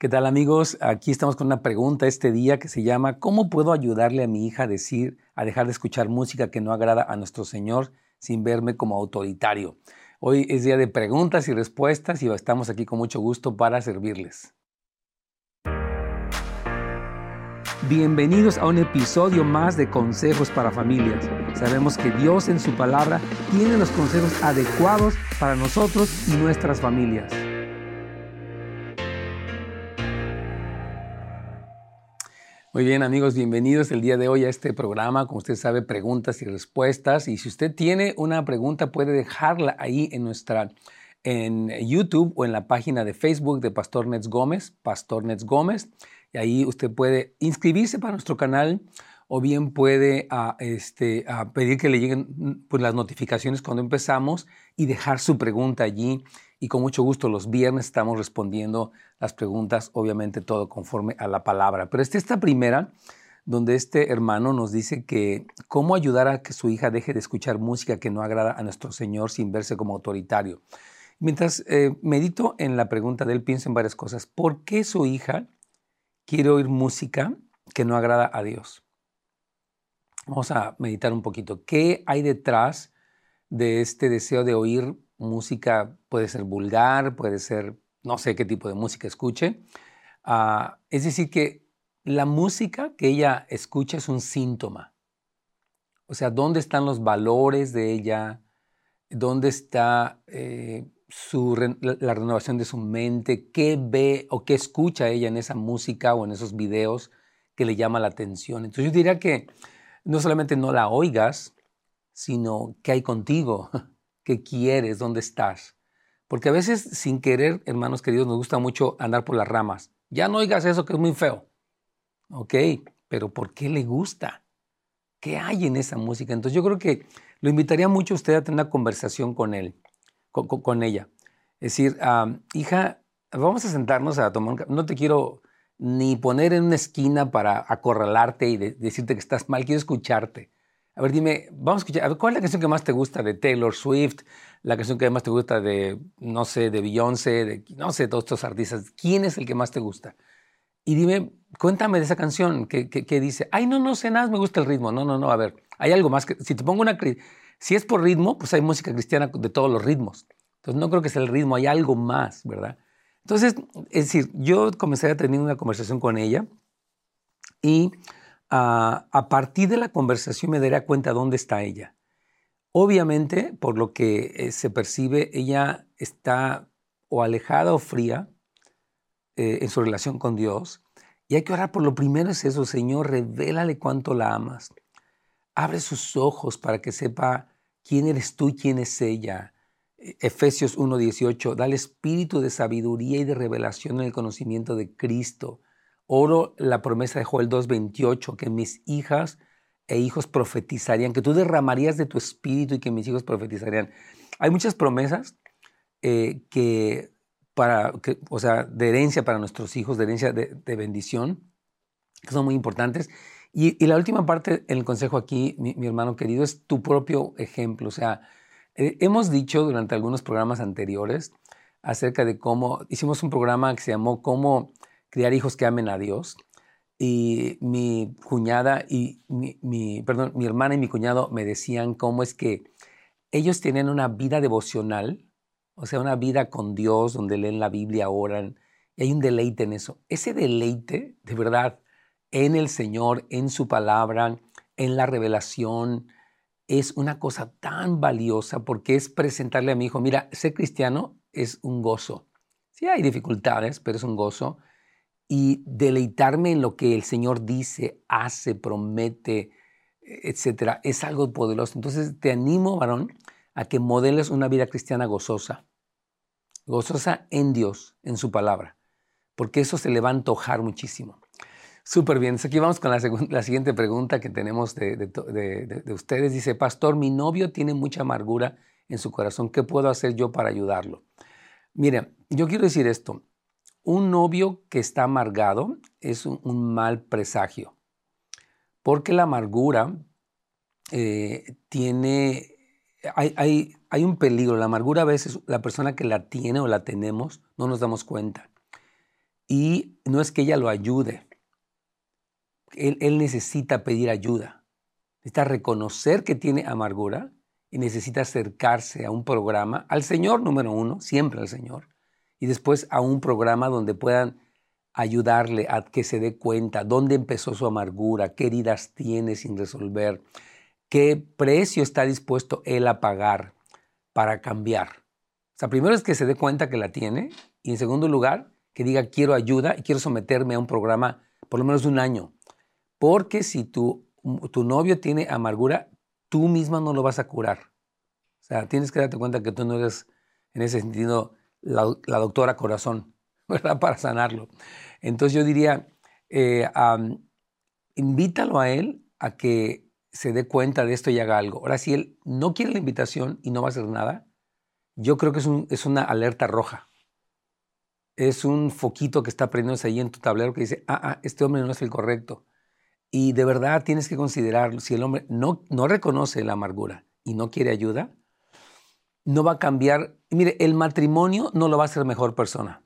¿Qué tal amigos? Aquí estamos con una pregunta este día que se llama ¿Cómo puedo ayudarle a mi hija a decir, a dejar de escuchar música que no agrada a nuestro Señor sin verme como autoritario? Hoy es día de preguntas y respuestas y estamos aquí con mucho gusto para servirles. Bienvenidos a un episodio más de Consejos para Familias. Sabemos que Dios en su palabra tiene los consejos adecuados para nosotros y nuestras familias. Muy bien amigos, bienvenidos el día de hoy a este programa, como usted sabe, preguntas y respuestas. Y si usted tiene una pregunta puede dejarla ahí en nuestra en YouTube o en la página de Facebook de Pastor Nets Gómez, Pastor Nets Gómez. Y ahí usted puede inscribirse para nuestro canal o bien puede ah, este, ah, pedir que le lleguen pues, las notificaciones cuando empezamos y dejar su pregunta allí y con mucho gusto los viernes estamos respondiendo las preguntas, obviamente todo conforme a la palabra. Pero esta esta primera, donde este hermano nos dice que cómo ayudar a que su hija deje de escuchar música que no agrada a nuestro Señor sin verse como autoritario. Mientras eh, medito en la pregunta de él, pienso en varias cosas. ¿Por qué su hija quiere oír música que no agrada a Dios? Vamos a meditar un poquito. ¿Qué hay detrás de este deseo de oír música puede ser vulgar, puede ser, no sé qué tipo de música escuche. Ah, es decir, que la música que ella escucha es un síntoma. O sea, ¿dónde están los valores de ella? ¿Dónde está eh, la renovación de su mente? ¿Qué ve o qué escucha ella en esa música o en esos videos que le llama la atención? Entonces yo diría que no solamente no la oigas, sino qué hay contigo. qué quieres, dónde estás. Porque a veces sin querer, hermanos queridos, nos gusta mucho andar por las ramas. Ya no oigas eso que es muy feo. Ok, pero ¿por qué le gusta? ¿Qué hay en esa música? Entonces yo creo que lo invitaría mucho a usted a tener una conversación con él, con, ella. Es decir, hija, vamos a sentarnos a tomar un No te quiero ni poner en una esquina para acorralarte y decirte que estás mal, quiero escucharte. A ver, dime, vamos a escuchar, a ver, ¿cuál es la canción que más te gusta de Taylor Swift? La canción que más te gusta de, no sé, de Beyoncé, de, no sé, todos estos artistas. ¿Quién es el que más te gusta? Y dime, cuéntame de esa canción que, dice, ay, no, no sé nada, me gusta el ritmo. No, no, no, a ver, hay algo más que, si te pongo una, si es por ritmo, pues hay música cristiana de todos los ritmos. Entonces no creo que sea el ritmo, hay algo más, ¿verdad? Entonces, es decir, yo comencé a tener una conversación con ella y a, partir de la conversación me daré cuenta dónde está ella. Obviamente, por lo que eh, se percibe, ella está o alejada o fría eh, en su relación con Dios. Y hay que orar por lo primero es eso, Señor, revélale cuánto la amas. Abre sus ojos para que sepa quién eres tú y quién es ella. Efesios 1:18, dale espíritu de sabiduría y de revelación en el conocimiento de Cristo. Oro la promesa de Joel 2.28, que mis hijas e hijos profetizarían, que tú derramarías de tu espíritu y que mis hijos profetizarían. Hay muchas promesas eh, que para, o sea, de herencia para nuestros hijos, de herencia de, bendición, que son muy importantes. Y, la última parte, el consejo aquí, mi, hermano querido, es tu propio ejemplo. O sea, eh, hemos dicho durante algunos programas anteriores acerca de cómo, hicimos un programa que se llamó Cómo criar hijos que amen a Dios. Y mi cuñada y mi, perdón, mi hermana y mi cuñado me decían cómo es que ellos tienen una vida devocional, o sea, una vida con Dios, donde leen la Biblia, oran, y hay un deleite en eso. Ese deleite, de verdad, en el Señor, en su palabra, en la revelación, es una cosa tan valiosa porque es presentarle a mi hijo, mira, ser cristiano es un gozo. Sí hay dificultades, pero es un gozo y deleitarme en lo que el Señor dice, hace, promete, etcétera, es algo poderoso. Entonces te animo, varón, a que modeles una vida cristiana gozosa, gozosa en Dios, en su palabra, porque eso se le va a antojar muchísimo. Súper bien. Aquí vamos con la, siguiente pregunta que tenemos de, de, ustedes. Dice, Pastor, mi novio tiene mucha amargura en su corazón. ¿Qué puedo hacer yo para ayudarlo? Mire, yo quiero decir esto. Un novio que está amargado es un, mal presagio, porque la amargura eh, tiene, hay, hay, un peligro. La amargura a veces la persona que la tiene o la tenemos no nos damos cuenta. y no es que ella lo ayude. Él, necesita pedir ayuda. Necesita reconocer que tiene amargura y necesita acercarse a un programa, al Señor número uno, siempre al Señor, y después a un programa donde puedan ayudarle a que se dé cuenta dónde empezó su amargura, qué heridas tiene sin resolver, qué precio está dispuesto él a pagar para cambiar. O sea, primero es que se dé cuenta que la tiene y en segundo lugar, que diga quiero ayuda y quiero someterme a un programa por lo menos de un año. Porque si tu, tu novio tiene amargura, tú misma no lo vas a curar. O sea, tienes que darte cuenta que tú no eres, en ese sentido, la, doctora corazón, ¿verdad? Para sanarlo. Entonces yo diría, eh, invítalo a él a que se dé cuenta de esto y haga algo. Ahora, si él no quiere la invitación y no va a hacer nada, yo creo que es, es una alerta roja. Es un foquito que está prendiéndose ahí en tu tablero que dice, ah, ah, este hombre no es el correcto. Y de verdad tienes que considerarlo. Si el hombre no, no reconoce la amargura y no quiere ayuda, no va a cambiar. Mire, el matrimonio no lo va a hacer mejor persona.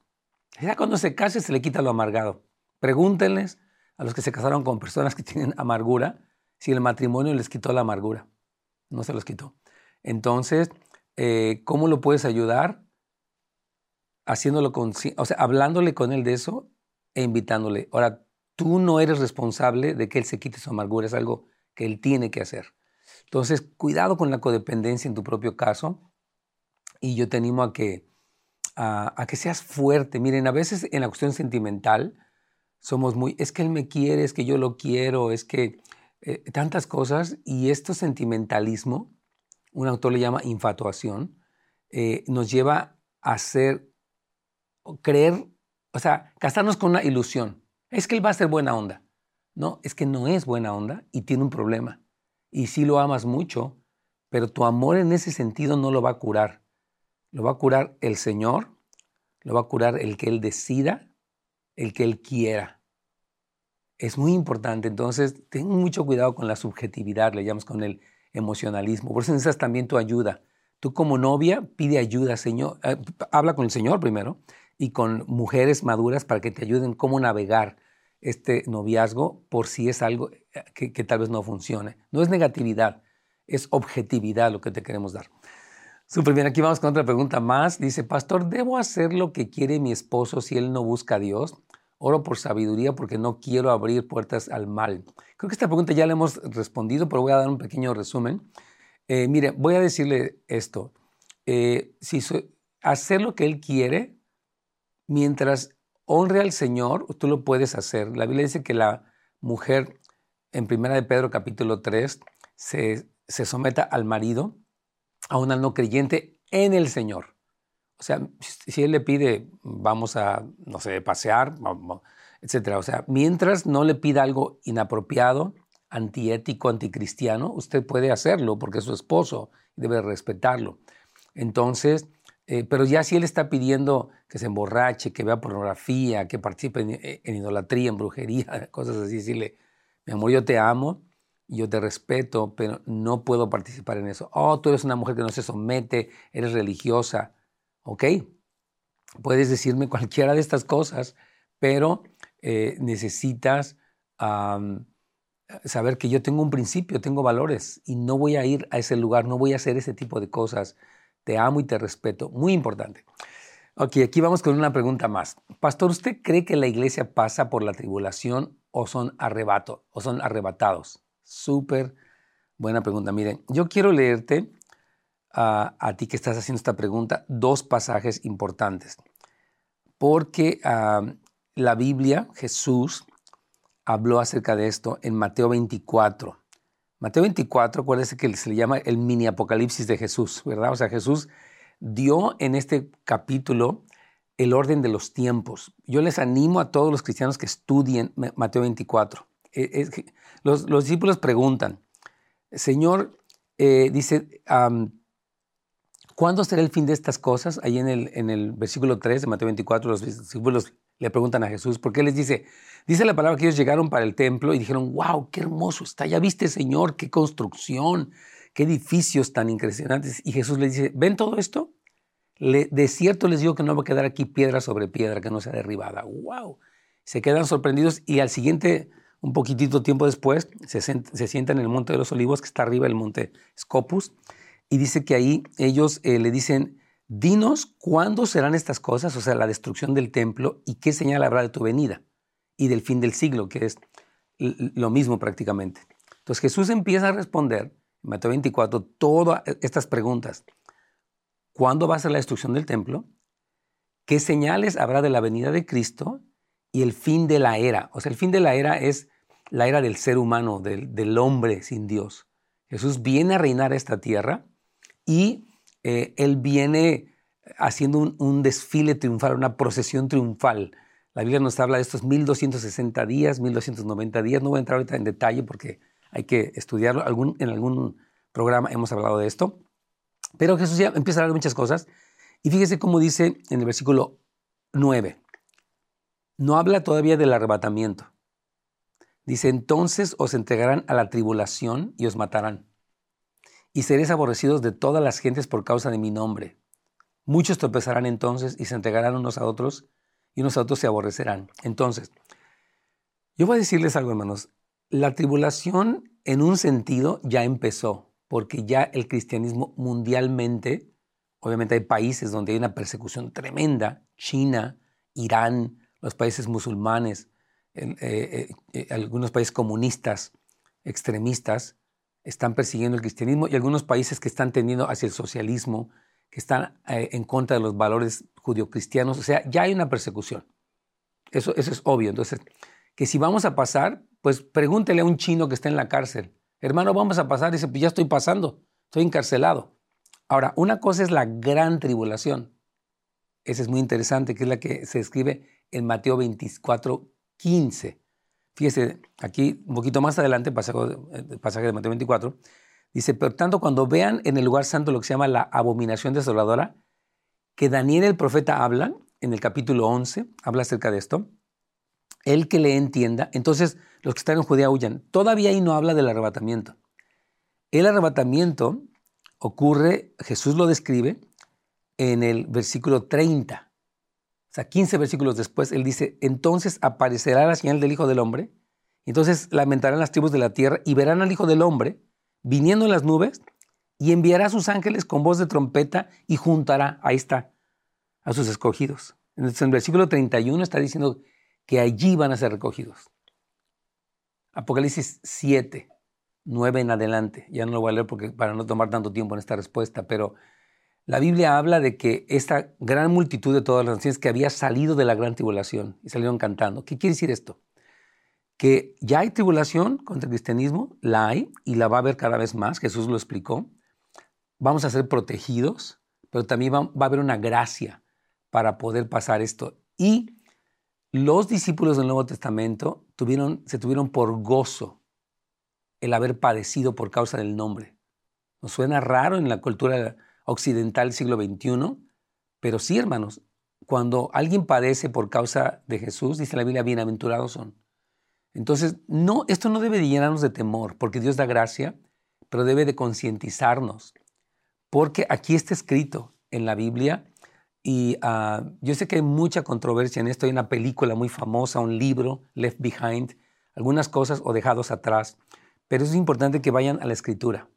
Ya cuando se case se le quita lo amargado. Pregúntenles a los que se casaron con personas que tienen amargura si el matrimonio les quitó la amargura. No se los quitó. Entonces, eh, ¿cómo lo puedes ayudar? Haciéndolo con, o sea, hablándole con él de eso e invitándole. Ahora, tú no eres responsable de que él se quite su amargura, es algo que él tiene que hacer. Entonces, cuidado con la codependencia en tu propio caso y yo te animo a que, a, que seas fuerte. Miren, a veces en la cuestión sentimental somos muy, es que él me quiere, es que yo lo quiero, es que eh, tantas cosas y esto sentimentalismo, un autor le llama infatuación, eh, nos lleva a hacer, creer, o sea, casarnos con una ilusión es que él va a ser buena onda. No, es que no es buena onda y tiene un problema. Y sí lo amas mucho, pero tu amor en ese sentido no lo va a curar. Lo va a curar el Señor, lo va a curar el que Él decida, el que Él quiera. Es muy importante, entonces ten mucho cuidado con la subjetividad, le llamamos con el emocionalismo. Por eso necesitas también tu ayuda. Tú como novia pide ayuda, Señor. Eh, habla con el Señor primero y con mujeres maduras para que te ayuden cómo navegar este noviazgo por si es algo eh, que, tal vez no funcione. No es negatividad, es objetividad lo que te queremos dar. Súper bien, aquí vamos con otra pregunta más. Dice, pastor, ¿debo hacer lo que quiere mi esposo si él no busca a Dios? Oro por sabiduría porque no quiero abrir puertas al mal. Creo que esta pregunta ya la hemos respondido, pero voy a dar un pequeño resumen. Eh, mire, voy a decirle esto. Eh, si hacer lo que él quiere, mientras honre al Señor, tú lo puedes hacer. La Biblia dice que la mujer, en Primera de Pedro capítulo 3, se, se someta al marido, a una no creyente, en el Señor. O sea, si él le pide, vamos a, no sé, pasear, etcétera. O sea, mientras no le pida algo inapropiado, antiético, anticristiano, usted puede hacerlo porque es su esposo y debe respetarlo. Entonces, eh, pero ya si él está pidiendo que se emborrache, que vea pornografía, que participe en, eh, idolatría, en brujería, cosas así, decirle, mi amor, yo te amo, yo te respeto, pero no puedo participar en eso. Oh, tú eres una mujer que no se somete, eres religiosa. Ok, puedes decirme cualquiera de estas cosas, pero eh, necesitas saber que yo tengo un principio, tengo valores y no voy a ir a ese lugar, no voy a hacer ese tipo de cosas te amo y te respeto. Muy importante. Ok, aquí vamos con una pregunta más. Pastor, ¿usted cree que la iglesia pasa por la tribulación o son, arrebato, o son arrebatados? Súper buena pregunta. Miren, yo quiero leerte a ti que estás haciendo esta pregunta dos pasajes importantes. Porque la Biblia, Jesús, habló acerca de esto en Mateo 24. Mateo 24, acuérdese que se le llama el mini apocalipsis de Jesús, ¿verdad? O sea, Jesús dio en este capítulo el orden de los tiempos. Yo les animo a todos los cristianos que estudien Mateo 24. E, los, discípulos preguntan, Señor, eh, dice, ¿cuándo será el fin de estas cosas? Ahí en el, en el versículo 3 de Mateo 24, los discípulos le preguntan a Jesús, ¿por qué les dice? Dice la palabra que ellos llegaron para el templo y dijeron, wow, qué hermoso está, ya viste Señor, qué construcción, qué edificios tan impresionantes. Y Jesús les dice, ¿ven todo esto? de cierto les digo que no va a quedar aquí piedra sobre piedra que no sea derribada. ¡Wow! Se quedan sorprendidos y al siguiente, un poquitito tiempo después, se, se sientan en el Monte de los Olivos, que está arriba del Monte Scopus, y dice que ahí ellos eh, le dicen, dinos cuándo serán estas cosas, o sea, la destrucción del templo, y qué señal habrá de tu venida y del fin del siglo, que es lo mismo prácticamente. Entonces Jesús empieza a responder, en Mateo 24, todas estas preguntas. ¿Cuándo va a ser la destrucción del templo? ¿Qué señales habrá de la venida de Cristo? Y el fin de la era. O sea, el fin de la era es la era del ser humano, del, hombre sin Dios. Jesús viene a reinar esta tierra y eh, Él viene haciendo un, desfile triunfal, una procesión triunfal. La Biblia nos habla de estos 1260 días, 1290 días. No voy a entrar ahorita en detalle porque hay que estudiarlo. En algún programa hemos hablado de esto. Pero Jesús ya empieza a hablar de muchas cosas. Y fíjese cómo dice en el versículo 9. No habla todavía del arrebatamiento. Dice, entonces os entregarán a la tribulación y os matarán. Y seréis aborrecidos de todas las gentes por causa de mi nombre. Muchos tropezarán entonces y se entregarán unos a otros y unos a otros se aborrecerán. Entonces, yo voy a decirles algo, hermanos. La tribulación en un sentido ya empezó porque ya el cristianismo mundialmente, obviamente hay países donde hay una persecución tremenda, China, Irán, los países musulmanes, eh, eh, eh, algunos países comunistas, extremistas, están persiguiendo el cristianismo y algunos países que están tendiendo hacia el socialismo, que están en contra de los valores judio-cristianos. O sea, ya hay una persecución. Eso, eso es obvio. Entonces, que si vamos a pasar, pues pregúntele a un chino que está en la cárcel Hermano, vamos a pasar. Dice, pues ya estoy pasando, estoy encarcelado. Ahora, una cosa es la gran tribulación. Esa es muy interesante, que es la que se describe en Mateo 24, 15. Fíjese, aquí un poquito más adelante, pasaje, eh, pasaje de Mateo 24, dice, por tanto, cuando vean en el lugar santo lo que se llama la abominación desoladora, que Daniel el profeta habla, en el capítulo 11, habla acerca de esto, el que le entienda, entonces los que están en Judea huyan. Todavía ahí no habla del arrebatamiento. El arrebatamiento ocurre, Jesús lo describe en el versículo 30. O sea, 15 versículos después, él dice, entonces aparecerá la señal del Hijo del Hombre, entonces lamentarán las tribus de la tierra y verán al Hijo del Hombre viniendo en las nubes y enviará a sus ángeles con voz de trompeta y juntará, ahí está, a sus escogidos. En el versículo 31 está diciendo que allí van a ser recogidos. Apocalipsis 7, 9 en adelante. Ya no lo voy a leer porque, para no tomar tanto tiempo en esta respuesta, pero la Biblia habla de que esta gran multitud de todas las naciones que había salido de la gran tribulación y salieron cantando. ¿Qué quiere decir esto? Que ya hay tribulación contra el cristianismo, la hay y la va a haber cada vez más, Jesús lo explicó. Vamos a ser protegidos, pero también va, a haber una gracia para poder pasar esto. Y los discípulos del Nuevo Testamento tuvieron, se tuvieron por gozo el haber padecido por causa del nombre. Nos suena raro en la cultura occidental siglo XXI, pero sí, hermanos, cuando alguien padece por causa de Jesús, dice la Biblia, bienaventurados son. Entonces, no, esto no debe de llenarnos de temor, porque Dios da gracia, pero debe de concientizarnos, porque aquí está escrito en la Biblia y ah, yo sé que hay mucha controversia en esto. Hay una película muy famosa, un libro, Left Behind, algunas cosas o dejados atrás. Pero es importante que vayan a la escritura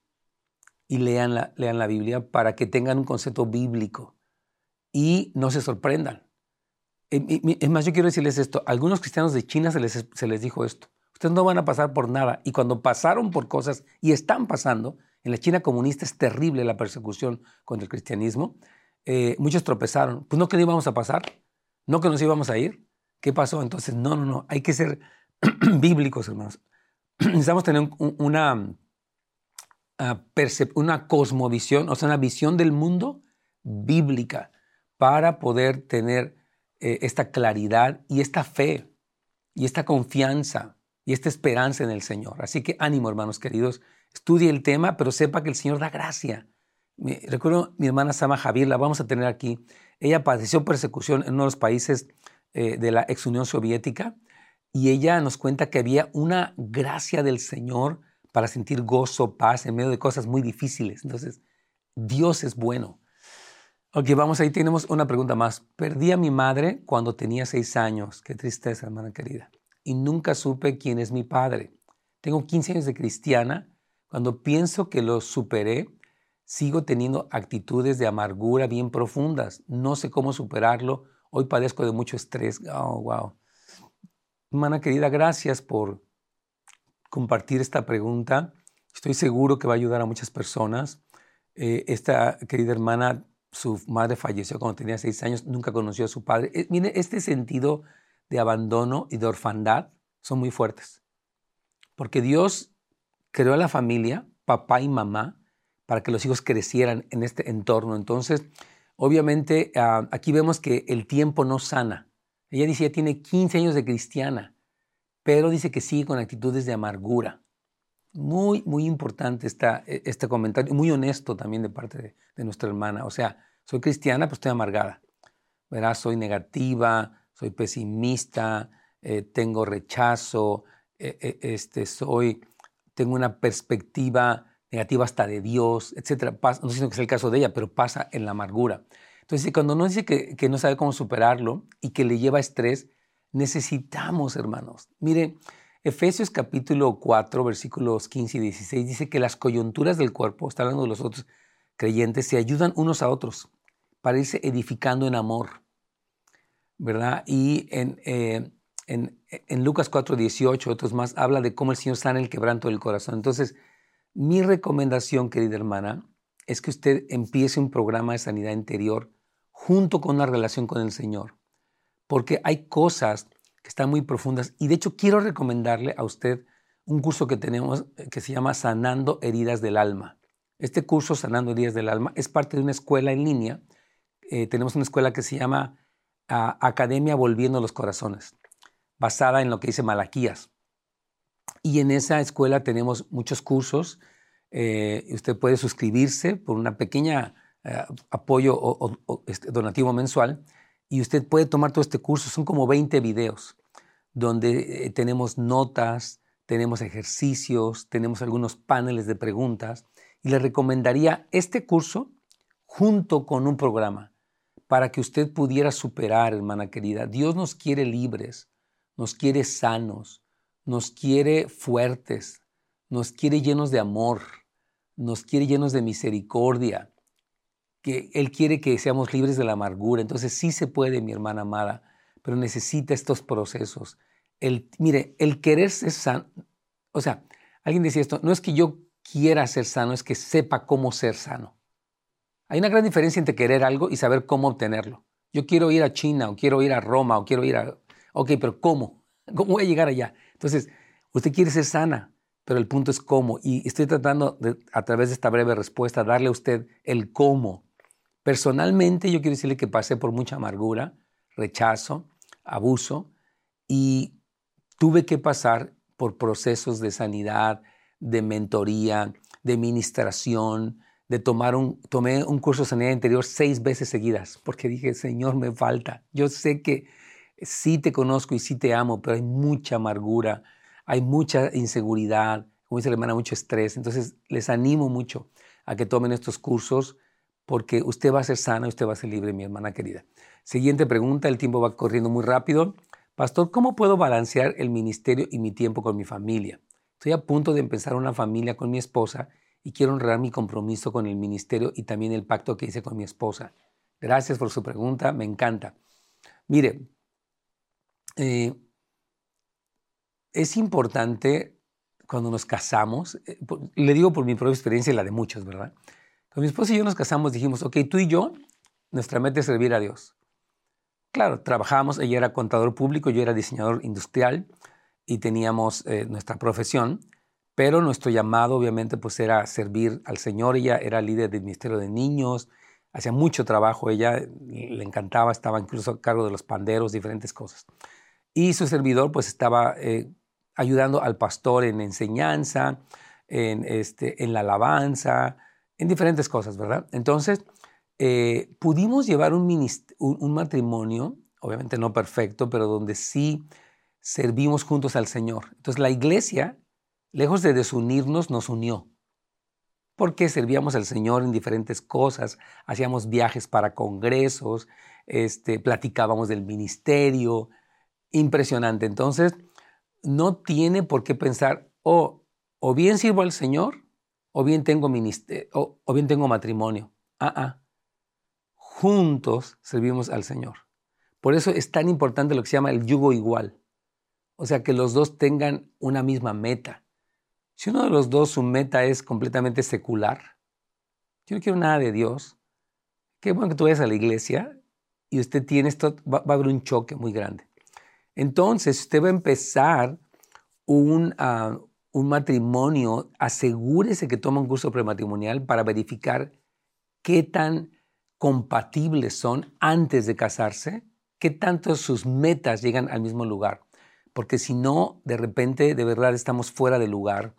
y lean la, lean la Biblia para que tengan un concepto bíblico y no se sorprendan. Es más, yo quiero decirles esto. A algunos cristianos de China se les, se les dijo esto. Ustedes no van a pasar por nada. Y cuando pasaron por cosas, y están pasando, en la China comunista es terrible la persecución contra el cristianismo, eh, muchos tropezaron. Pues no que no íbamos a pasar, no que nos íbamos a ir. ¿Qué pasó? Entonces, no, no, no, hay que ser bíblicos, hermanos. Necesitamos tener una, ah, una cosmovisión, o sea, una visión del mundo bíblica para poder tener eh, esta claridad y esta fe y esta confianza y esta esperanza en el Señor. Así que ánimo, hermanos queridos, estudie el tema, pero sepa que el Señor da gracia recuerdo mi hermana Sama Javier, la vamos a tener aquí. Ella padeció persecución en uno de los países eh, de la ex Unión Soviética y ella nos cuenta que había una gracia del Señor para sentir gozo, paz en medio de cosas muy difíciles. Entonces, Dios es bueno. Ok, vamos, ahí tenemos una pregunta más. Perdí a mi madre cuando tenía seis años. Qué tristeza, hermana querida. Y nunca supe quién es mi padre. Tengo 15 años de cristiana. Cuando pienso que lo superé, sigo teniendo actitudes de amargura bien profundas. No sé cómo superarlo. Hoy padezco de mucho estrés. Oh, wow. Hermana querida, gracias por compartir esta pregunta. Estoy seguro que va a ayudar a muchas personas. Eh, esta querida hermana, su madre falleció cuando tenía seis años, nunca conoció a su padre. Eh, mire, este sentido de abandono y de orfandad son muy fuertes. Porque Dios creó a la familia, papá y mamá, para que los hijos crecieran en este entorno. Entonces, obviamente, ah, aquí vemos que el tiempo no sana. Ella dice, ya tiene 15 años de cristiana, pero dice que sigue con actitudes de amargura. Muy, muy importante esta, e, este comentario, muy honesto también de parte de, nuestra hermana. O sea, soy cristiana, pero estoy amargada. Verás, soy negativa, soy pesimista, eh, tengo rechazo, eh, eh, este, soy, tengo una perspectiva negativa hasta de Dios, etc. no sé si es el caso de ella, pero pasa en la amargura. Entonces, cuando uno dice que no sabe cómo superarlo y que le lleva estrés, necesitamos, hermanos. Mire, Efesios capítulo 4, versículos 15 y 16 dice que las coyunturas del cuerpo, está hablando de los otros creyentes, se ayudan unos a otros para irse edificando en amor, ¿verdad? Y en, eh, en, en Lucas 4, 18, otros más, habla de cómo el Señor sana el quebranto del corazón. Entonces, mi recomendación, querida hermana, es que usted empiece un programa de sanidad interior junto con una relación con el Señor, porque hay cosas que están muy profundas y de hecho quiero recomendarle a usted un curso que tenemos eh, que se llama Sanando Heridas del Alma. Este curso, Sanando Heridas del Alma, es parte de una escuela en línea. Eh, tenemos una escuela que se llama ah, Academia Volviendo los Corazones, basada en lo que dice Malaquías. Y en esa escuela tenemos muchos cursos. Eh, usted puede suscribirse por una pequeña eh, apoyo o, este, donativo mensual y usted puede tomar todo este curso. Son como 20 videos donde eh, tenemos notas, tenemos ejercicios, tenemos algunos paneles de preguntas y le recomendaría este curso junto con un programa para que usted pudiera superar, hermana querida. Dios nos quiere libres, nos quiere sanos, nos quiere fuertes, nos quiere llenos de amor, nos quiere llenos de misericordia, Él quiere que seamos libres de la amargura. Entonces sí se puede, mi hermana amada, pero necesita estos procesos. El, mire, el querer ser sano, o sea, alguien decía esto, no es que yo quiera ser sano, es que sepa cómo ser sano. Hay una gran diferencia entre querer algo y saber cómo obtenerlo. Yo quiero ir a China o quiero ir a Roma o quiero ir a... Ok, pero ¿cómo? ¿Cómo voy a llegar allá? Entonces, usted quiere ser sana, pero el punto es cómo. Y estoy tratando a través de esta breve respuesta, darle a usted el cómo. Personalmente, yo quiero decirle que pasé por mucha amargura, rechazo, abuso, y tuve que pasar por procesos de sanidad, de mentoría, de ministración, de tomar un, tomé un curso de sanidad interior seis veces seguidas, porque dije, Señor, me falta. Yo sé que sí te conozco y sí te amo, pero hay mucha amargura, hay mucha inseguridad, como dice la hermana, mucho estrés. Entonces, les animo mucho a que tomen estos cursos porque usted va a ser sana y usted va a ser libre, mi hermana querida. Siguiente pregunta, el tiempo va corriendo muy rápido. Pastor, ¿cómo puedo balancear el ministerio y mi tiempo con mi familia? Estoy a punto de empezar una familia con mi esposa y quiero honrar mi compromiso con el ministerio y también el pacto que hice con mi esposa. Gracias por su pregunta, me encanta. Mire, eh, es importante cuando nos casamos, eh, le digo por mi propia experiencia y la de muchos, ¿verdad? Cuando mi esposa y yo nos casamos dijimos, ok, tú y yo, nuestra meta es servir a Dios. Claro, trabajamos, ella era contador público, yo era diseñador industrial y teníamos eh, nuestra profesión, pero nuestro llamado obviamente pues era servir al Señor. Ella era líder del Ministerio de Niños, hacía mucho trabajo, ella le encantaba, estaba incluso a cargo de los panderos, diferentes cosas. Y su servidor pues estaba eh, ayudando al pastor en enseñanza, en, este, en la alabanza, en diferentes cosas, ¿verdad? Entonces, eh, pudimos llevar un, un, matrimonio, obviamente no perfecto, pero donde sí servimos juntos al Señor. Entonces, la iglesia, lejos de desunirnos, nos unió. porque servíamos al Señor en diferentes cosas, hacíamos viajes para congresos, este, platicábamos del ministerio, impresionante. Entonces, no tiene por qué pensar, oh, o bien sirvo al Señor, o bien tengo, ministerio, o, bien tengo matrimonio. Ah, ah. Juntos servimos al Señor. Por eso es tan importante lo que se llama el yugo igual. O sea, que los dos tengan una misma meta. Si uno de los dos su meta es completamente secular, yo no quiero nada de Dios, qué bueno que tú vayas a la iglesia y usted tiene esto, va, a haber un choque muy grande. Entonces, usted va a empezar un, ah, un matrimonio, asegúrese que toma un curso prematrimonial para verificar qué tan compatibles son antes de casarse, qué tanto sus metas llegan al mismo lugar. Porque si no, de repente, de verdad, estamos fuera de lugar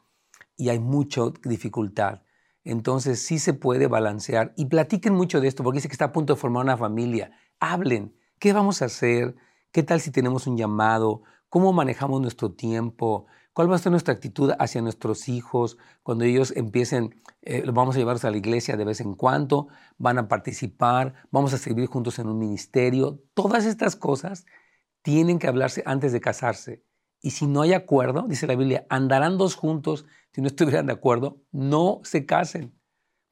y hay mucha dificultad. Entonces sí se puede balancear y platiquen mucho de esto porque dice que está a punto de formar una familia. Hablen, ¿qué vamos a hacer? ¿Qué tal si tenemos un llamado? ¿Cómo manejamos nuestro tiempo? ¿Cuál va a ser nuestra actitud hacia nuestros hijos cuando ellos empiecen, eh, vamos a llevarlos a la iglesia de vez en cuando, van a participar, vamos a servir juntos en un ministerio? Todas estas cosas tienen que hablarse antes de casarse. Y si no hay acuerdo, dice la Biblia, andarán dos juntos. Si no estuvieran de acuerdo, no se casen.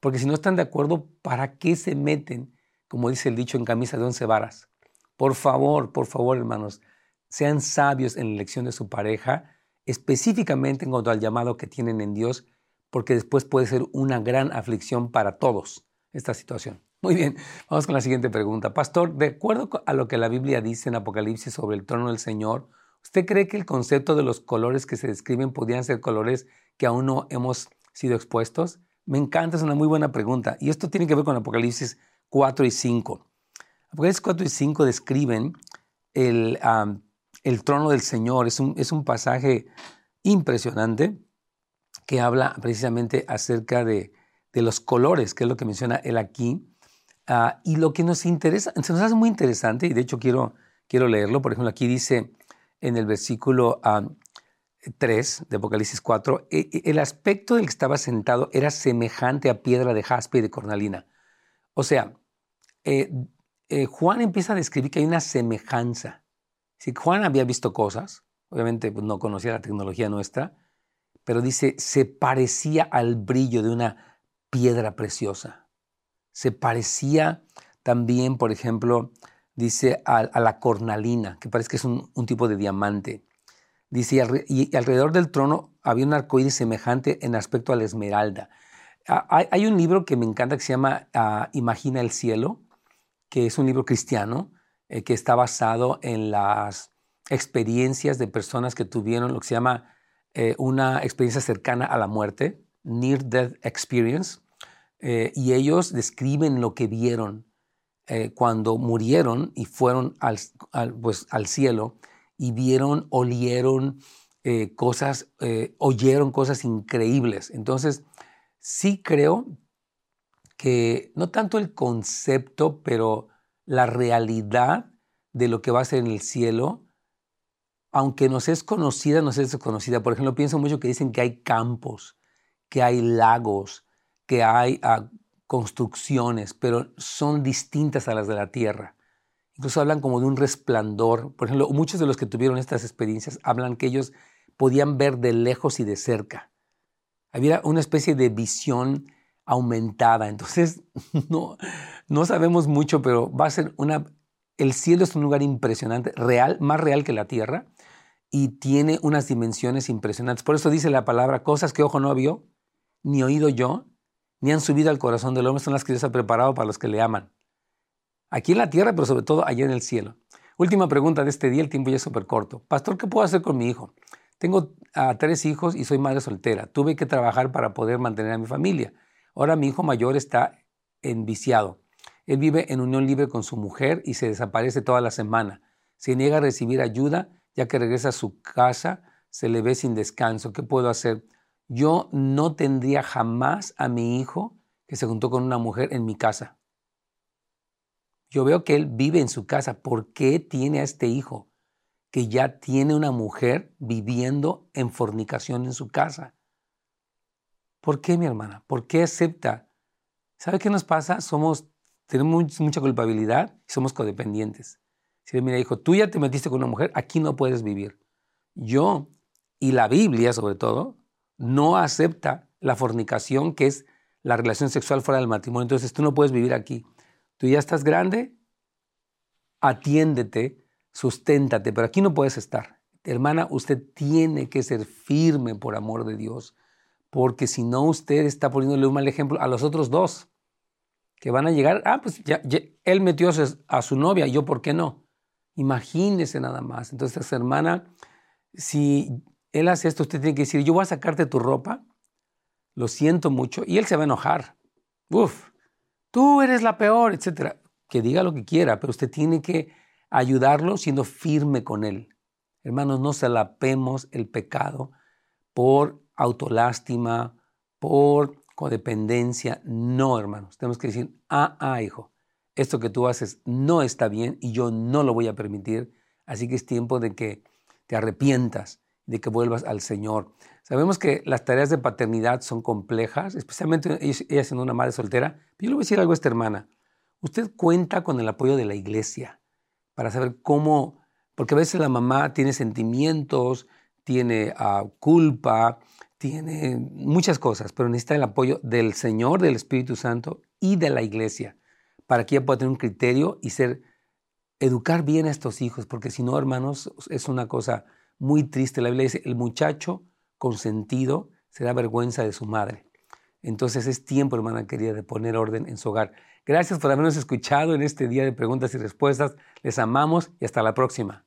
Porque si no están de acuerdo, ¿para qué se meten? Como dice el dicho en camisa de once varas. Por favor, por favor, hermanos, sean sabios en la elección de su pareja, específicamente en cuanto al llamado que tienen en Dios, porque después puede ser una gran aflicción para todos esta situación. Muy bien, vamos con la siguiente pregunta. Pastor, de acuerdo a lo que la Biblia dice en Apocalipsis sobre el trono del Señor, ¿Usted cree que el concepto de los colores que se describen podrían ser colores que aún no hemos sido expuestos? Me encanta, es una muy buena pregunta. Y esto tiene que ver con Apocalipsis 4 y 5. Apocalipsis 4 y 5 describen el, el trono del Señor. Es un, es un, pasaje impresionante que habla precisamente acerca de, de, los colores, que es lo que menciona él aquí. Ah, y lo que nos interesa, se nos hace muy interesante, y de hecho quiero, quiero leerlo. Por ejemplo, aquí dice, en el versículo 3 de Apocalipsis 4, e, e, el aspecto del que estaba sentado era semejante a piedra de jaspe y de cornalina. O sea, eh, eh, Juan empieza a describir que hay una semejanza. Si Juan había visto cosas, obviamente pues, no conocía la tecnología nuestra, pero dice, se parecía al brillo de una piedra preciosa. Se parecía también, por ejemplo, dice a, la cornalina, que parece que es un, tipo de diamante. Dice, y alrededor del trono había un arcoíris semejante en aspecto a la esmeralda. Hay, un libro que me encanta que se llama ah, Imagina el cielo, que es un libro cristiano eh, que está basado en las experiencias de personas que tuvieron lo que se llama eh, una experiencia cercana a la muerte, Near Death Experience, eh, y ellos describen lo que vieron cuando murieron y fueron al, pues, al cielo y vieron, olieron cosas, oyeron cosas increíbles. Entonces, sí creo que no tanto el concepto, pero la realidad de lo que va a ser en el cielo, aunque nos es conocida, nos es desconocida. Por ejemplo, pienso mucho que dicen que hay campos, que hay lagos, que hay ah, construcciones, pero son distintas a las de la tierra. Incluso hablan como de un resplandor. Por ejemplo, muchos de los que tuvieron estas experiencias hablan que ellos podían ver de lejos y de cerca. Había una especie de visión aumentada. Entonces, no, no sabemos mucho, pero va a ser una... El cielo es un lugar impresionante, real, más real que la tierra, y tiene unas dimensiones impresionantes. Por eso dice la palabra, cosas que ojo no vio, ni oído yo, ni han subido al corazón del hombre, son las que Dios ha preparado para los que le aman. Aquí en la tierra, pero sobre todo allá en el cielo. Última pregunta de este día, el tiempo ya es súper corto. Pastor, ¿qué puedo hacer con mi hijo? Tengo a tres hijos y soy madre soltera. Tuve que trabajar para poder mantener a mi familia. Ahora mi hijo mayor está enviciado. Él vive en unión libre con su mujer y se desaparece toda la semana. Se niega a recibir ayuda, ya que regresa a su casa, se le ve sin descanso. ¿Qué puedo hacer? yo no tendría jamás a mi hijo que se juntó con una mujer en mi casa. Yo veo que él vive en su casa. ¿Por qué tiene a este hijo que ya tiene una mujer viviendo en fornicación en su casa? ¿Por qué, mi hermana? ¿Por qué acepta? ¿Sabe qué nos pasa? Somos, tenemos mucha culpabilidad y somos codependientes. Si mira, hijo, tú ya te metiste con una mujer, aquí no puedes vivir. Yo, y la Biblia sobre todo, no acepta la fornicación, que es la relación sexual fuera del matrimonio. Entonces tú no puedes vivir aquí. Tú ya estás grande, atiéndete, susténtate, pero aquí no puedes estar. Hermana, usted tiene que ser firme por amor de Dios, porque si no usted está poniéndole un mal ejemplo a los otros dos, que van a llegar, ah, pues ya, él metió a su novia, yo por qué no. Imagínese nada más. Entonces, hermana, si él hace esto, usted tiene que decir, yo voy a sacarte tu ropa, lo siento mucho, y él se va a enojar. Uf, tú eres la peor, etcétera. Que diga lo que quiera, pero usted tiene que ayudarlo siendo firme con él. Hermanos, no se lapemos el pecado por autolástima, por codependencia. No, hermanos. Tenemos que decir, ah, ah, hijo, esto que tú haces no está bien y yo no lo voy a permitir. Así que es tiempo de que te arrepientas, de que vuelvas al Señor. Sabemos que las tareas de paternidad son complejas, especialmente ella siendo una madre soltera. Yo le voy a decir algo a esta hermana. Usted cuenta con el apoyo de la iglesia para saber cómo, porque a veces la mamá tiene sentimientos, tiene ah, culpa, tiene muchas cosas, pero necesita el apoyo del Señor, del Espíritu Santo y de la iglesia para que ella pueda tener un criterio y ser, educar bien a estos hijos, porque si no, hermanos, es una cosa muy triste. La Biblia dice, el muchacho consentido se da vergüenza de su madre. Entonces es tiempo, hermana querida, de poner orden en su hogar. Gracias por habernos escuchado en este día de preguntas y respuestas. Les amamos y hasta la próxima.